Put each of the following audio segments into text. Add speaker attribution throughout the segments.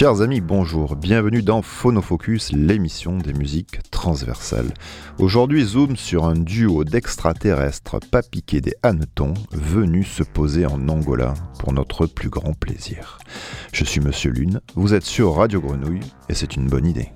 Speaker 1: Chers amis, bonjour, bienvenue dans Phonofocus, l'émission des musiques transversales. Aujourd'hui, zoom sur un duo d'extraterrestres pas piqués des hannetons venus se poser en Angola pour notre plus grand plaisir. Je suis Monsieur Lune, vous êtes sur Radio Grenouille et c'est une bonne idée.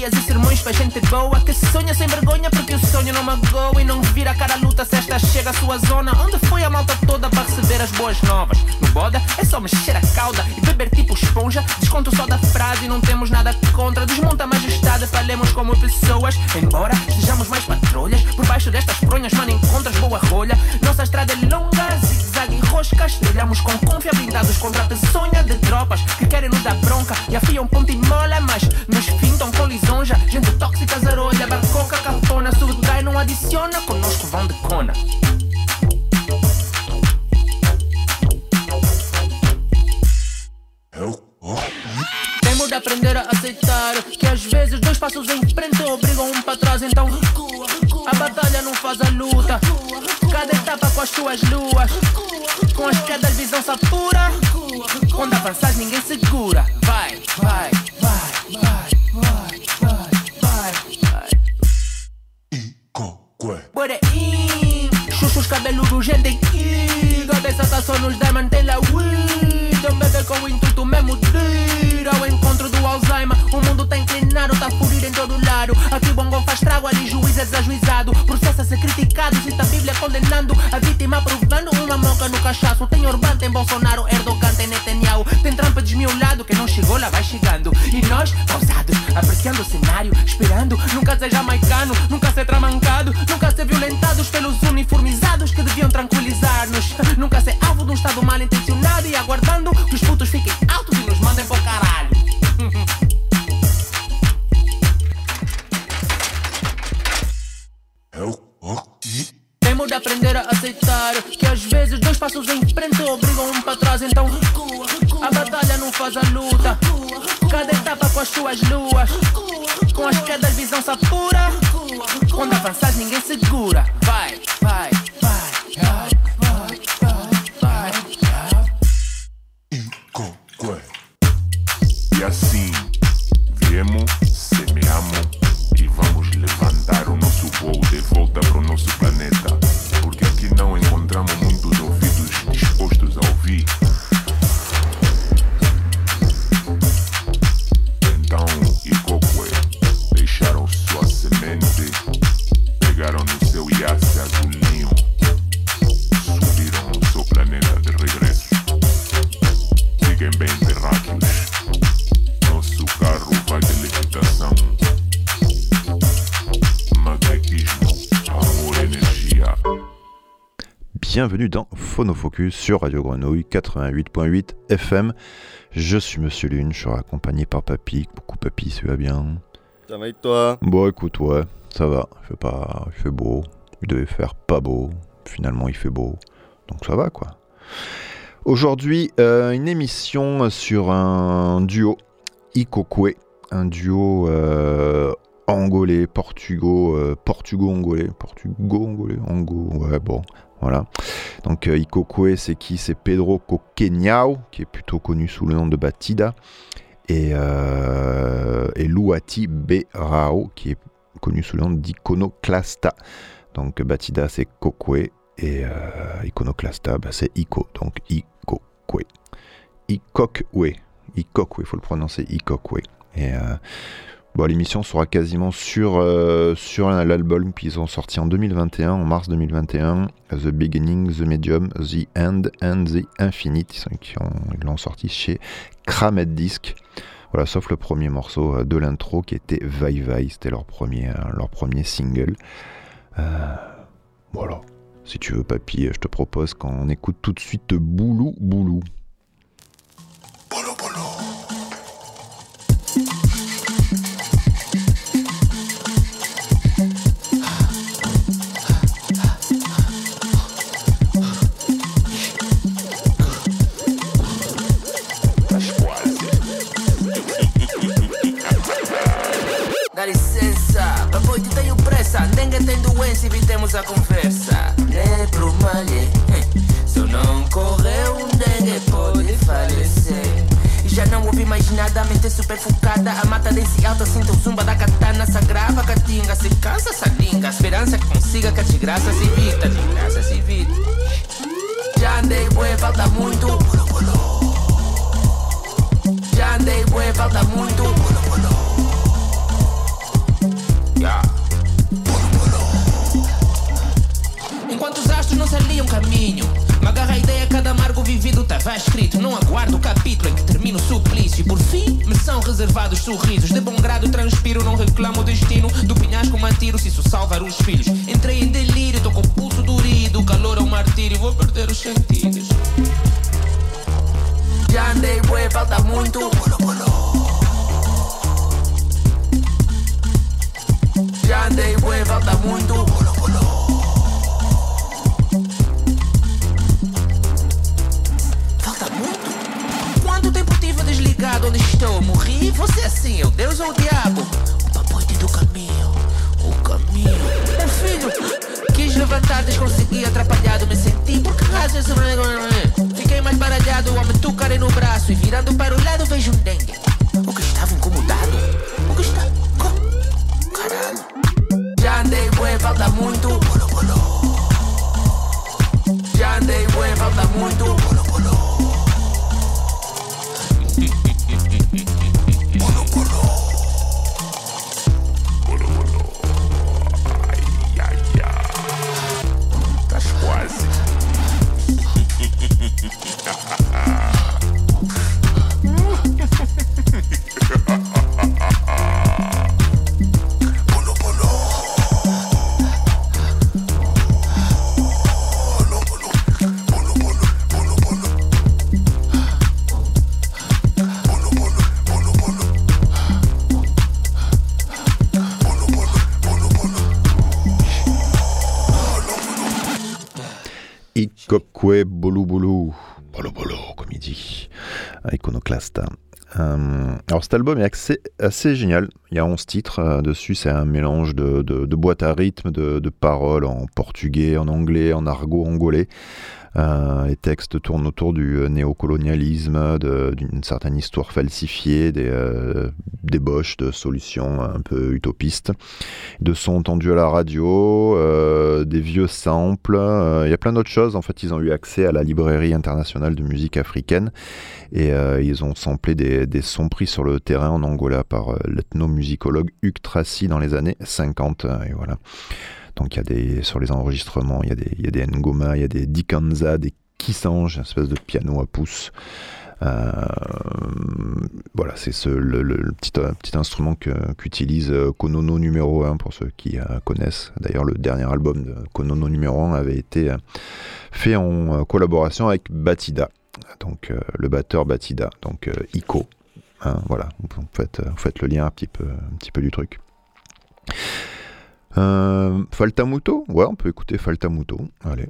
Speaker 2: alegrias e sermões para gente boa que sonha sem vergonha porque o sonho não magoa e não vira cara luta se esta chega à sua zona onde foi a malta toda para receber as boas novas. No boda é só mexer a cauda e beber tipo esponja. Desconto só da frase e não temos nada contra. Desmonta a majestade falemos como pessoas. Embora sejamos mais patrulhas por baixo destas pronhas mano encontras boa rolha. Nossa estrada é longa zigue caem em roscas, trilhamos com confiabilidade os contratos sonha de tropas que querem nos dar bronca e afiam ponto e mola, mas nos fintam com lisonja. Gente tóxica, zarolha, barcoca, cartona, surgai não adiciona, conosco vão de cona.
Speaker 3: É
Speaker 2: Temos de aprender a aceitar que às vezes dois passos em frente obrigam um para trás, então recua. A batalha não faz a luta. Cada etapa com as suas luas pura. Quando abraças, ninguém segura. passos em frente obrigam um para trás, então recua. A batalha não faz a luta. Cada etapa com as suas luas. Com as quedas, visão satura
Speaker 1: bienvenue dans Phonofocus sur Radio Grenouille 88.8 FM. Je suis Monsieur Lune, je suis accompagné par Papy. Coucou Papy, ça va bien?
Speaker 4: Ça va et toi?
Speaker 1: Bon écoute, ouais, ça va. Il fait, pas... il fait beau, il devait faire pas beau. Finalement, il fait beau. Donc ça va quoi. Aujourd'hui, euh, une émission sur un duo Ikokwe, un duo euh, angolais, portugo, euh, portugo-angolais, portugo-angolais, ango, ouais bon, voilà. Donc euh, Ikokwe, c'est qui? C'est Pedro Coqueñao, qui est plutôt connu sous le nom de Batida, et, euh, Luati Berao, qui est connu sous le nom d'Iconoclasta. Donc Batida, c'est Kokwe, et euh, Iconoclasta, bah, c'est Iko, donc Ikokwe. Ikokwe, Ikokwe, il faut le prononcer Ikokwe. Et euh, Bon, l'émission sera quasiment sur, euh, sur l'album qu'ils ont sorti en 2021, en mars 2021, The Beginning, The Medium, The End and The Infinite. Ils l'ont sorti chez Kramet Disc. Voilà, sauf le premier morceau euh, de l'intro qui était Vai Vai, c'était leur premier, euh, leur premier single. voilà, Si tu veux, papy, je te propose qu'on écoute tout de suite Boulou Boulou.
Speaker 2: Evitemos a conversa. É pro malhe. Se não correr, um dengue pode falecer. Já não ouvi mais nada, a mente super focada. A mata desse alto, sinto o zumba da katana. Sagrava, catinga, se cansa, salinga. A esperança que consiga que a desgraça se evita. Desgraça se evita. Já andei, falta muito. Já andei, falta muito. Estava escrito. Não aguardo o capítulo em que termina o suplício. E por fim, me são reservados sorrisos. De bom grado transpiro, não reclamo o destino. Do penhasco tiro se isso salvar os filhos. Entrei em delírio, tô com o pulso durido. O calor é um martírio, vou perder os sentidos. Já andei, bué, falta muito. Já andei, bué, falta muito. Onde estou. Morri, você assim, o Deus ou o diabo? O papote do caminho, o caminho. O filho quis levantar, desconsegui, atrapalhado, me
Speaker 1: Ikokwe Bolu Bolu, Bolo Bolo, comme il dit. Euh, alors cet album est assez, génial, il y a 11 titres euh, dessus, c'est un mélange de, de, boîtes à rythme, de, de, paroles en portugais, en anglais, en argot angolais. Euh, les textes tournent autour du euh, néocolonialisme, d'une certaine histoire falsifiée, des euh, débauches de solutions un peu utopistes, de sons entendus à la radio, des vieux samples. Il y a plein d'autres choses. En fait, ils ont eu accès à la librairie internationale de musique africaine et ils ont samplé des, des, sons pris sur le terrain en Angola par l'ethnomusicologue Hugues Tracy dans les années 50. Et voilà. Donc sur les enregistrements, il y a des, Ngoma, il y a des Dikanza, des Kisange, une espèce de piano à pouce. Euh, voilà, c'est ce, le, petit, euh, petit instrument qu'utilise euh, Konono numéro 1 pour ceux qui connaissent. D'ailleurs, le dernier album de Konono numéro 1 avait été fait en collaboration avec Batida, donc le batteur Batida, donc Ico. Hein, voilà, vous faites, vous faites le lien un petit peu, un petit peu du truc. Euh, Faltamuto? Ouais, on peut écouter Faltamuto. Allez.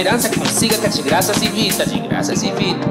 Speaker 2: esperança que consiga estar de graças e vida, de graças e vida.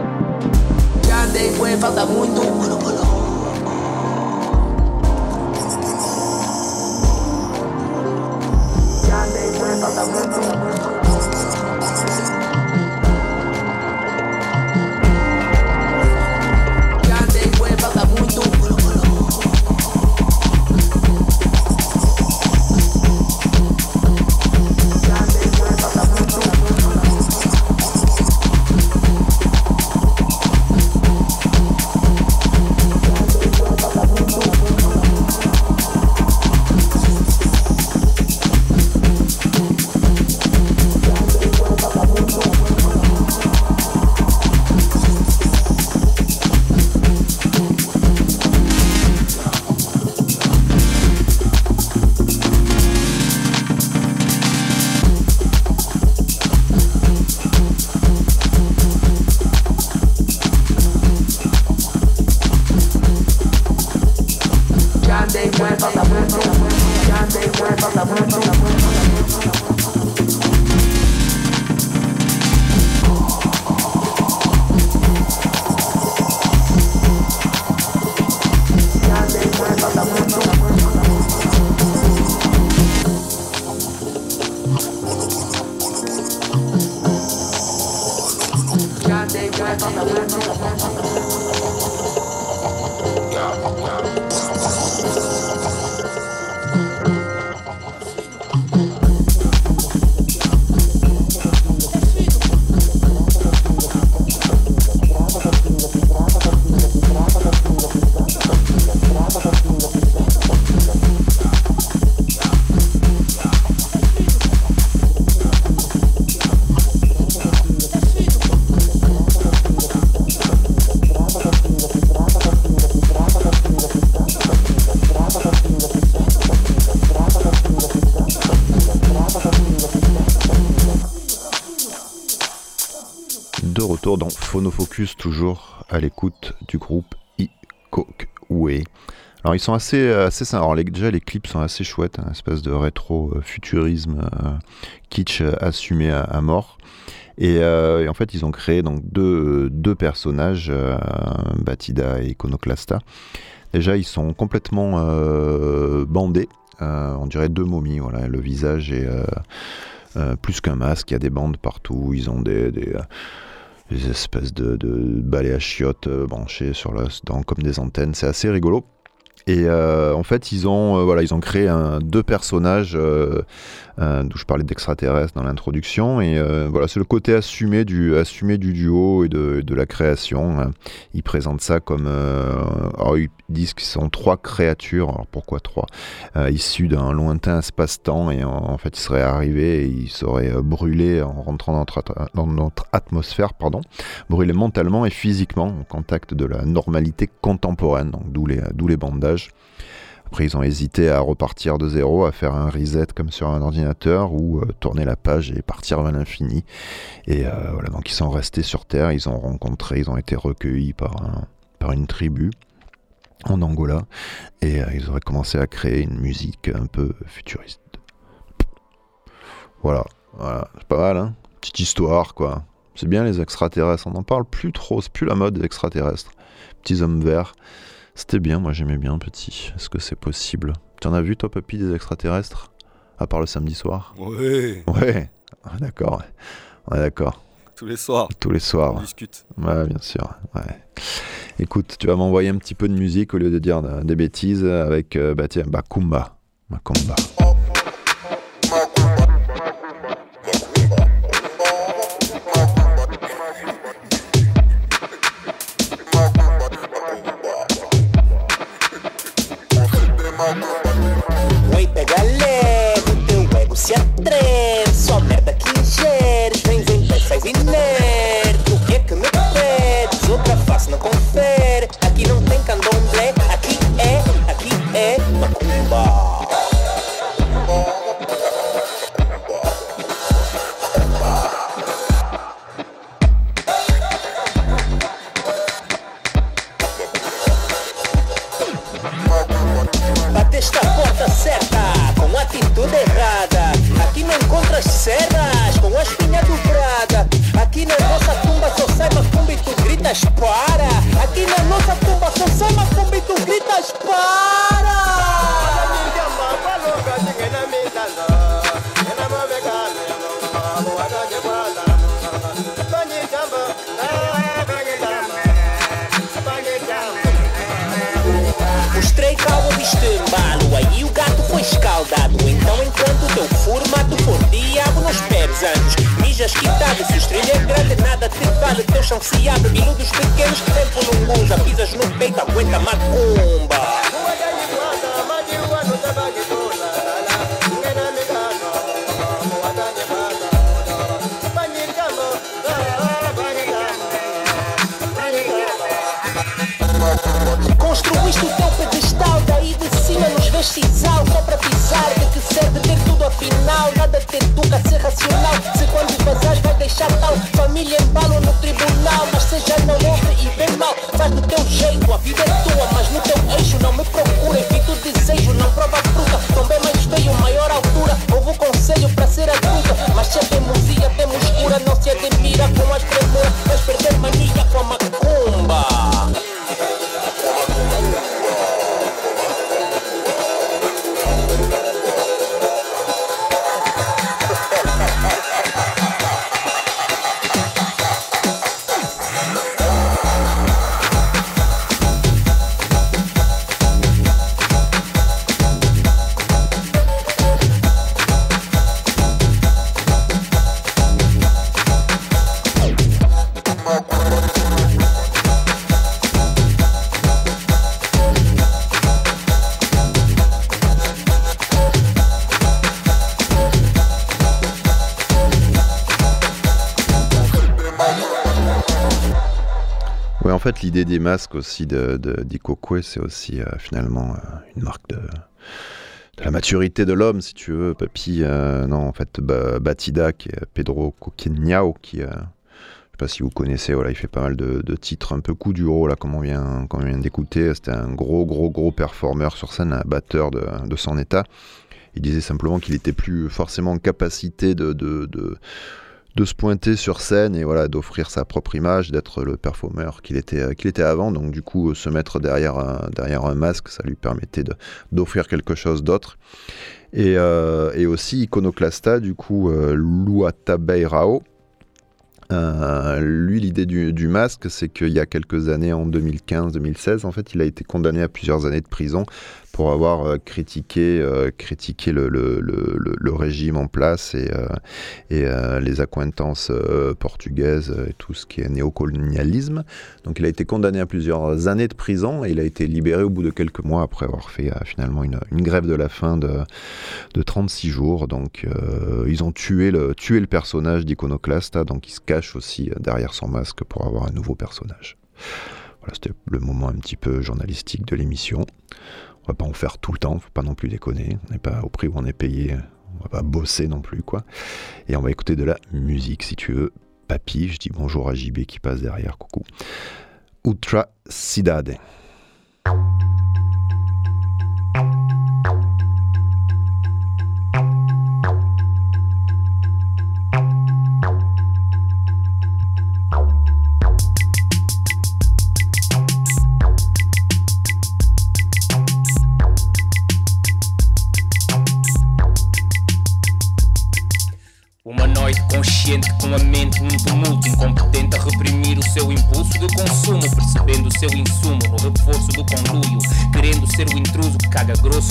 Speaker 1: Phonofocus, toujours à l'écoute du groupe Ikokwe. Alors ils sont assez, assez sympas. Alors déjà les clips sont assez chouettes, un espèce de rétro euh, euh, kitsch euh, assumé à, mort. Et, euh, en fait ils ont créé donc deux, deux personnages, euh, Batida et Iconoclasta. Déjà ils sont complètement euh, bandés, Euh, on dirait deux momies. Voilà, le visage est euh, euh, plus qu'un masque. Il y a des bandes partout. Ils ont des, euh, des espèces de, balais à chiottes euh, branchés sur le, dans, comme des antennes. C'est assez rigolo. Et euh, en fait, ils ont, euh, créé deux personnages euh, d'où je parlais d'extraterrestres dans l'introduction. Et euh, voilà, c'est le côté assumé du, assumé du duo et de, de la création. hein. Ils présentent ça comme. euh, alors, ils disent qu'ils sont trois créatures. Alors pourquoi trois? Euh, Issues d'un lointain espace-temps. Et en, en fait, ils seraient arrivés et ils seraient euh, brûlés en rentrant dans notre, atmosphère, pardon, brûlés mentalement et physiquement au contact de la normalité contemporaine. Donc d'où les bandages. Après, ils ont hésité à repartir de zéro, à faire un reset comme sur un ordinateur ou euh, tourner la page et partir vers l'infini. Et euh, voilà, donc ils sont restés sur Terre, ils ont rencontré, ils ont été recueillis par, par une tribu en Angola et euh, ils auraient commencé à créer une musique un peu futuriste. Voilà, voilà, c'est pas mal, hein Petite histoire, quoi. C'est bien les extraterrestres, on n'en parle plus trop, c'est plus la mode des extraterrestres. Petits hommes verts. C'était bien, moi j'aimais bien petit. Est-ce que c'est possible? Tu en as vu toi, Papy, des extraterrestres? À part le samedi soir?
Speaker 4: Ouais,
Speaker 1: Ouais, Ah, d'accord. Ouais, d'accord.
Speaker 4: tous les soirs,
Speaker 1: Tous les soirs. on
Speaker 4: discute.
Speaker 1: Ouais, bien sûr. Ouais. Écoute, tu vas m'envoyer un petit peu de musique au lieu de dire euh, des bêtises avec, euh, bah tiens, Bakumba. Bakumba.
Speaker 5: Oi, pega leve, teu ego se atreve Só merda que ingeres Vem, vem, faz inerte O que é que me pedes? Outra face não confere vale. Teu chão se abre, miúdos pequenos, tempo não usa. Pisas no peito, aguenta macumba. Construíste o teu pedestal, daí de cima nos vês sisal Só para pisar, de que serve ter tudo afinal Nada te educa ser racional Se quando vazares vai deixar tal Família em Mas seja não ouve e bem mal. Faz do teu jeito, a vida é tua Mas no teu eixo não me procura Evito o desejo, não prova fruta. Tombei mais feio, maior altura. Houve o conselho para ser adulta. Mas se a teimosia temos cura Não se admira com as premura
Speaker 1: fait, l'idée des masques aussi de, de c'est aussi euh, finalement euh, une marque de, la maturité de l'homme, si tu veux. Papy, euh, non, en fait, Ba- Batida, qui est Pedro Coquinhao, qui, euh, je sais pas si vous connaissez, voilà, il fait pas mal de, de titres un peu coup du là, comme on vient, vient d'écouter. C'était un gros, gros, gros performeur sur scène, un batteur de, de son état. Il disait simplement qu'il était plus forcément en capacité de, de, de, se pointer sur scène et voilà d'offrir sa propre image, d'être le performeur qu'il était, qu'il était avant. Donc du coup, se mettre derrière un, masque, ça lui permettait d'offrir quelque chose d'autre. Et, euh, et aussi Iconoclasta, du coup, euh, Luatabeirao. Euh, lui, l'idée du, du masque, c'est qu'il y a quelques années, en 2015-2016, en fait, il a été condamné à plusieurs années de prison pour avoir euh, critiqué, euh, critiqué le, régime en place et, euh, les accointances portugaises et tout ce qui est néocolonialisme. Donc il a été condamné à plusieurs années de prison et il a été libéré au bout de quelques mois après avoir fait finalement une, grève de la faim de, de 36 jours. Donc ils ont tué le, personnage d'Iconoclasta, donc il se cache aussi derrière son masque pour avoir un nouveau personnage. Voilà, c'était le moment un petit peu journalistique de l'émission. Pas en faire tout le temps, faut pas non plus déconner. On n'est pas au prix où on est payé, on va pas bosser non plus, quoi. Et on va écouter de la musique, si tu veux. Papy, je dis bonjour à JB qui passe derrière, coucou. Ultra Cidade.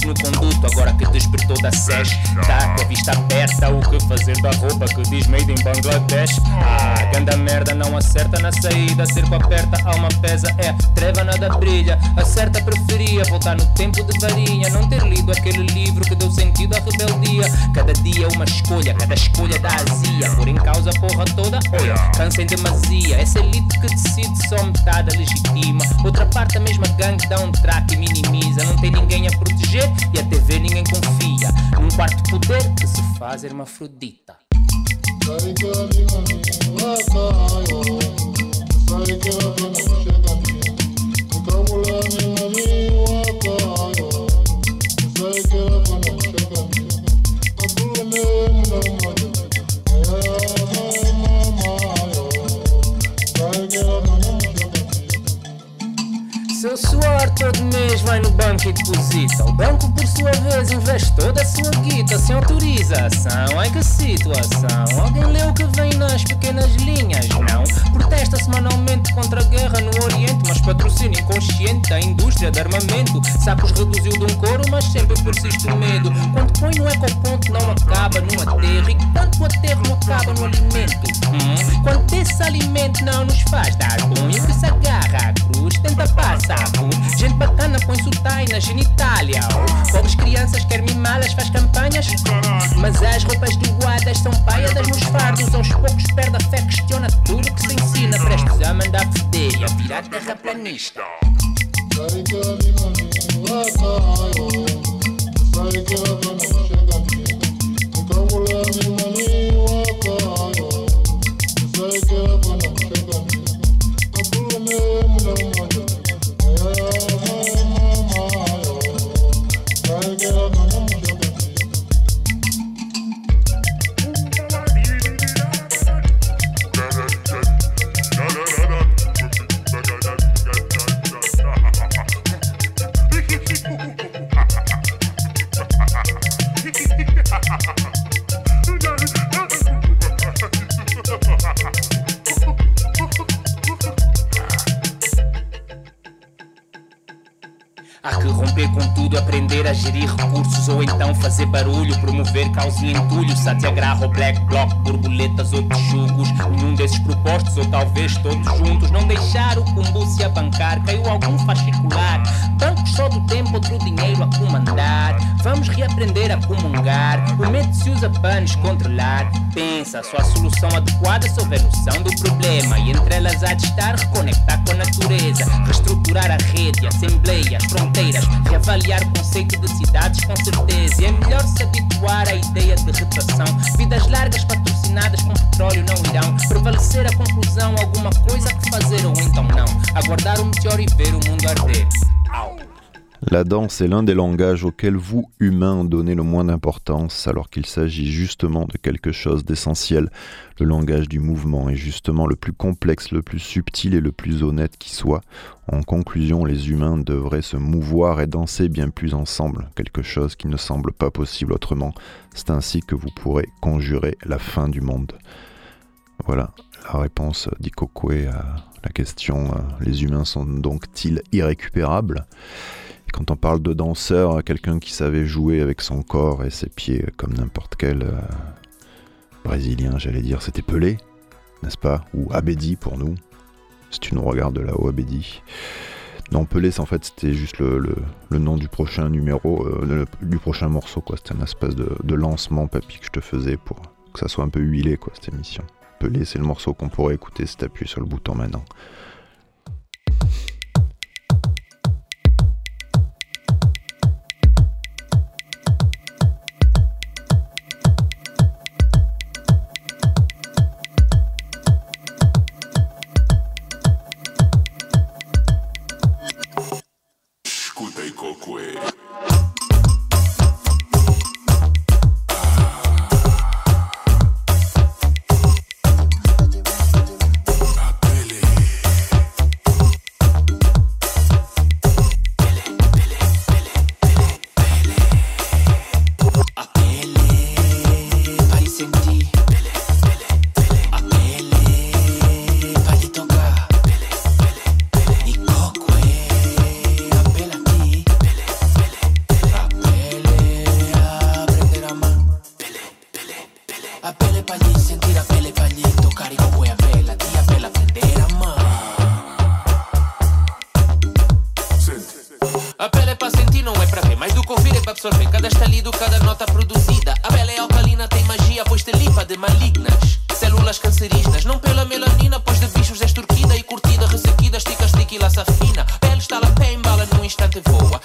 Speaker 6: No conduto Agora que despertou da SES Tá com a vista aberta O que fazer da roupa que diz made in Bangladesh. Ah, ganda merda não acerta na saída Cerco aperta, alma pesa, é Treva nada brilha, acerta preferia Voltar no tempo de varinha Não ter lido aquele livro que deu sentido à rebeldia. Cada dia uma escolha, cada escolha da azia. Por em causa a porra toda, olha, cansa em demasia. Essa elite que decide só metade a legitima Outra parte a mesma gangue dá um traque e minimiza. Não tem ninguém a proteger e a TV ninguém confia. Num quarto poder que se faz hermafrodita.
Speaker 7: Seu
Speaker 6: todo mês vai no banco e deposita. O banco, por sua vez, investe toda a sua guita sem autorização. Ai que situação! Alguém leu o que vem nas pequenas linhas? Não. Protesta semanalmente contra a guerra no Oriente, mas patrocínio inconsciente da indústria de armamento. Sacos reduziu de um couro, mas sempre persiste o medo. Quando põe no ecoponto, não acaba no aterro. E quando o aterro não acaba no alimento? Hum? Quando esse alimento não nos faz dar punho, que se agarra à cruz, tenta passar por. Gente bacana põe sotai na genitália. Pobres crianças quer mimá-las, faz campanhas. Mas as roupas doadas são paiadas nos fardos. Aos poucos perde a fé, questiona tudo que se ensina. Prestes a mandar foder e a virar terraplanista.
Speaker 7: Há
Speaker 6: a gerir recursos ou então fazer barulho, promover causa e entulho, satyagraha ou black block, borboletas ou jugos, nenhum desses propostos ou talvez todos juntos, não deixar o cumbu se abancar, caiu algum fascicular, bancos só do tempo, outro dinheiro a comandar, vamos reaprender a comungar, o medo se usa para nos controlar, pensa, só a solução adequada se houver noção do problema, e entre elas há de estar reconectar com a natureza, reestruturar a rede, assembleias, fronteiras, reavaliar o conceito de cidades com certeza. E é melhor se habituar à ideia de retração. Vidas largas patrocinadas com petróleo não irão prevalecer a conclusão, alguma coisa que fazer ou então não. Aguardar o meteoro e ver o mundo arder.
Speaker 1: La danse est l'un des langages auxquels vous, humains, donnez le moins d'importance, alors qu'il s'agit justement de quelque chose d'essentiel. Le langage du mouvement est justement le plus complexe, le plus subtil et le plus honnête qui soit. En conclusion, les humains devraient se mouvoir et danser bien plus ensemble, quelque chose qui ne semble pas possible autrement. C'est ainsi que vous pourrez conjurer la fin du monde. Voilà la réponse d'Ikokwe à la question euh, les humains sont donc-ils irrécupérables? Quand on parle de danseur, quelqu'un qui savait jouer avec son corps et ses pieds comme n'importe quel euh, brésilien, j'allais dire, c'était Pelé, n'est-ce pas? Ou Abedi pour nous, si tu nous regardes de là-haut, Abedi. Non, Pelé, en fait, c'était juste le, le- nom du prochain numéro, euh, du prochain morceau, quoi. C'était un espèce de, de lancement, papy, que je te faisais pour que ça soit un peu huilé, quoi, cette émission. Pelé, c'est le morceau qu'on pourrait écouter si t'appuies sur le bouton maintenant.
Speaker 2: A pele é para sentir, não é para ver. Mais do que ouvir é para absorver. Cada estalido, cada nota produzida. A pele é alcalina, tem magia, pois te limpa de malignas. Células cancerígenas, não pela melanina, pois de bichos és turquida e curtida, ressequida, estica, estica e laça fina. Pele está lá, pé embala, num instante voa.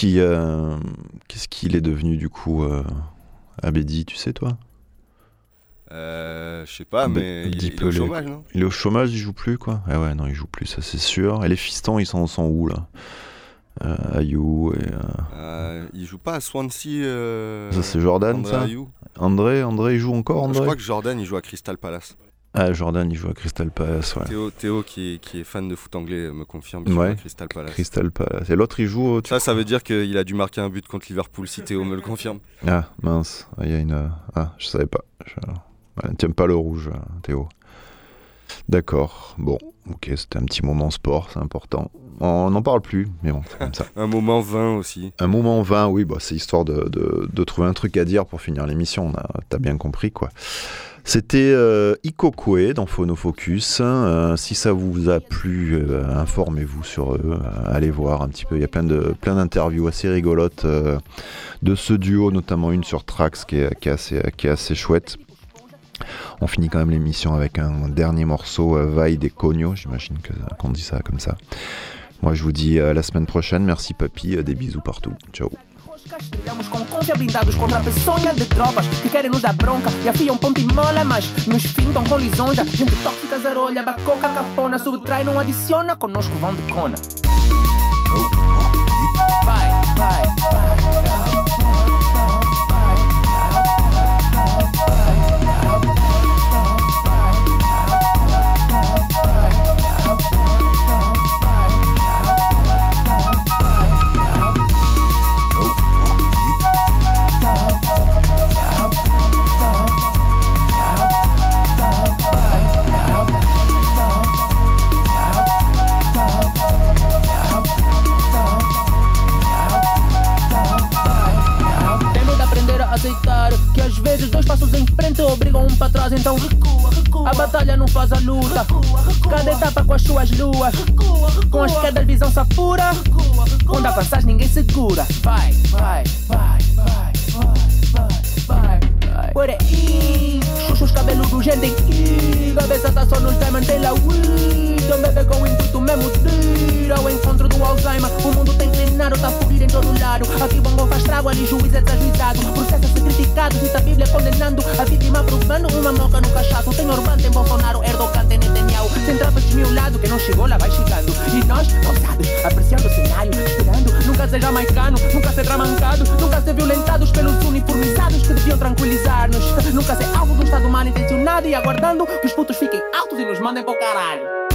Speaker 1: Qui, euh, qu'est-ce qu'il est devenu du coup, euh, Abedi, tu sais toi?
Speaker 4: Euh, je sais pas, Bah, mais il, est au les- chômage, non?
Speaker 1: Il est au chômage, il joue plus quoi Ah ouais, non, il joue plus, ça c'est sûr. Et les fistons, ils sont, sont où là? Euh, Ayou et. euh,
Speaker 4: Euh, Il joue pas à Swansea. Ça, c'est
Speaker 1: Jordan, André ça? André, André, il joue encore, Je André? crois
Speaker 4: que Jordan, il joue à Crystal Palace.
Speaker 1: Ah, Jordan, il joue à Crystal Palace, ouais.
Speaker 4: Théo, Théo qui, est, qui est fan de foot anglais, me confirme qu'il joue Ouais. à Crystal Palace.
Speaker 1: Crystal Palace. Et l'autre, il joue. au- Ça, ça veut
Speaker 4: dire qu'il a dû marquer un but contre Liverpool si Théo me le confirme.
Speaker 1: Ah, mince. Ah, Il y a une. euh, Ah, je savais pas. Je... Ouais, T'aimes pas le rouge, euh, Théo. D'accord. Bon, ok, c'était un petit moment sport, c'est important. On n'en parle plus, mais bon, c'est comme ça.
Speaker 4: Un moment 20 aussi.
Speaker 1: Un moment 20, oui, bah, c'est histoire de, de- de trouver un truc à dire pour finir l'émission. T'as bien compris, quoi. C'était euh, Ikokwe dans Phonofocus. Euh, si ça vous a plu, euh, informez-vous sur eux. allez voir un petit peu. Il y a plein de plein d'interviews assez rigolotes euh, de ce duo, notamment une sur Trax qui est, assez, chouette. On finit quand même l'émission avec un dernier morceau, Vaille des Cognos. J'imagine qu'on dit ça comme ça. Moi, je vous dis à la semaine prochaine. Merci, papy. Des bisous partout. Ciao.
Speaker 2: Castigamos com confiança blindados contra a peçonha de tropas que querem nos dar bronca e afiam ponto e mola, mas nos fintam com lisonja. Gente tóxica, zarolha, bacoca, capona, subtrai, não adiciona, conosco vão de cona. Vai, vai, vai. A aceitar que às vezes dois passos em frente obrigam um para trás, então recua, recua. A batalha não faz a luta. Cada etapa com as suas luas. Com as quedas, visão se apura. Quando avanças, ninguém segura. Vai, vai, vai, vai, vai, vai, vai. Por aí, chuchos cabeludos, gente em tá só nos diamond, tem lá weed Um bebê com intuito mesmo de ir ao encontro do Alzheimer. O mundo tem inclinado, tá fugir em todo lado. Aqui bongo faz trago, ali juiz é desajuizado ser criticado, cita a Bíblia condenando. A vítima provando uma moca no cachaço Tem Orbán, tem Bolsonaro, Erdogan, tem Netanyahu. Tem trapa desmiolado, que não chegou lá vai chegando. E nós, ousados, apreciando o cenário Esperando, nunca ser jamaicano, nunca ser dramancado Nunca ser violentados pelos uniformizados Que deviam tranquilizar-nos. Nunca ser alvo de um estado mal intencionado E aguardando que os putos fiquem altos e nos mandem pro caralho